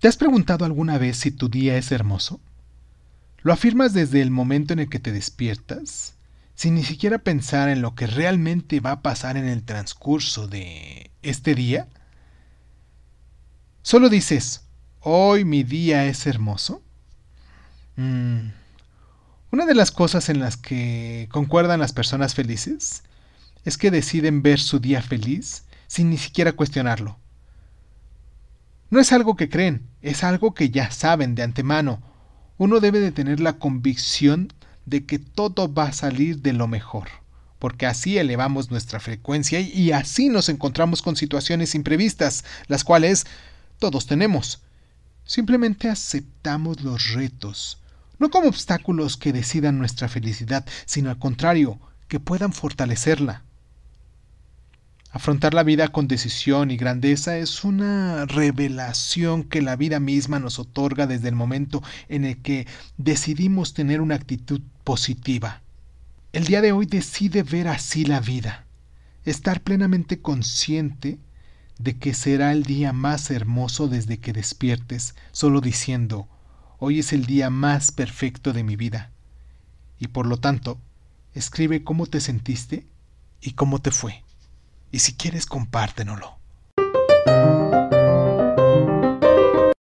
¿Te has preguntado alguna vez si tu día es hermoso? ¿Lo afirmas desde el momento en el que te despiertas, sin ni siquiera pensar en lo que realmente va a pasar en el transcurso de este día? ¿Solo dices, hoy mi día es hermoso? Mm, una de las cosas en las que concuerdan las personas felices es que deciden ver su día feliz sin ni siquiera cuestionarlo. No es algo que creen, es algo que ya saben de antemano. Uno debe de tener la convicción de que todo va a salir de lo mejor, porque así elevamos nuestra frecuencia y así nos encontramos con situaciones imprevistas, las cuales todos tenemos. Simplemente aceptamos los retos, no como obstáculos que decidan nuestra felicidad, sino al contrario, que puedan fortalecerla. Afrontar la vida con decisión y grandeza es una revelación que la vida misma nos otorga desde el momento en el que decidimos tener una actitud positiva. El día de hoy decide ver así la vida, estar plenamente consciente de que será el día más hermoso desde que despiertes, solo diciendo, hoy es el día más perfecto de mi vida. Y por lo tanto, escribe cómo te sentiste y cómo te fue. Y si quieres, compártenlo.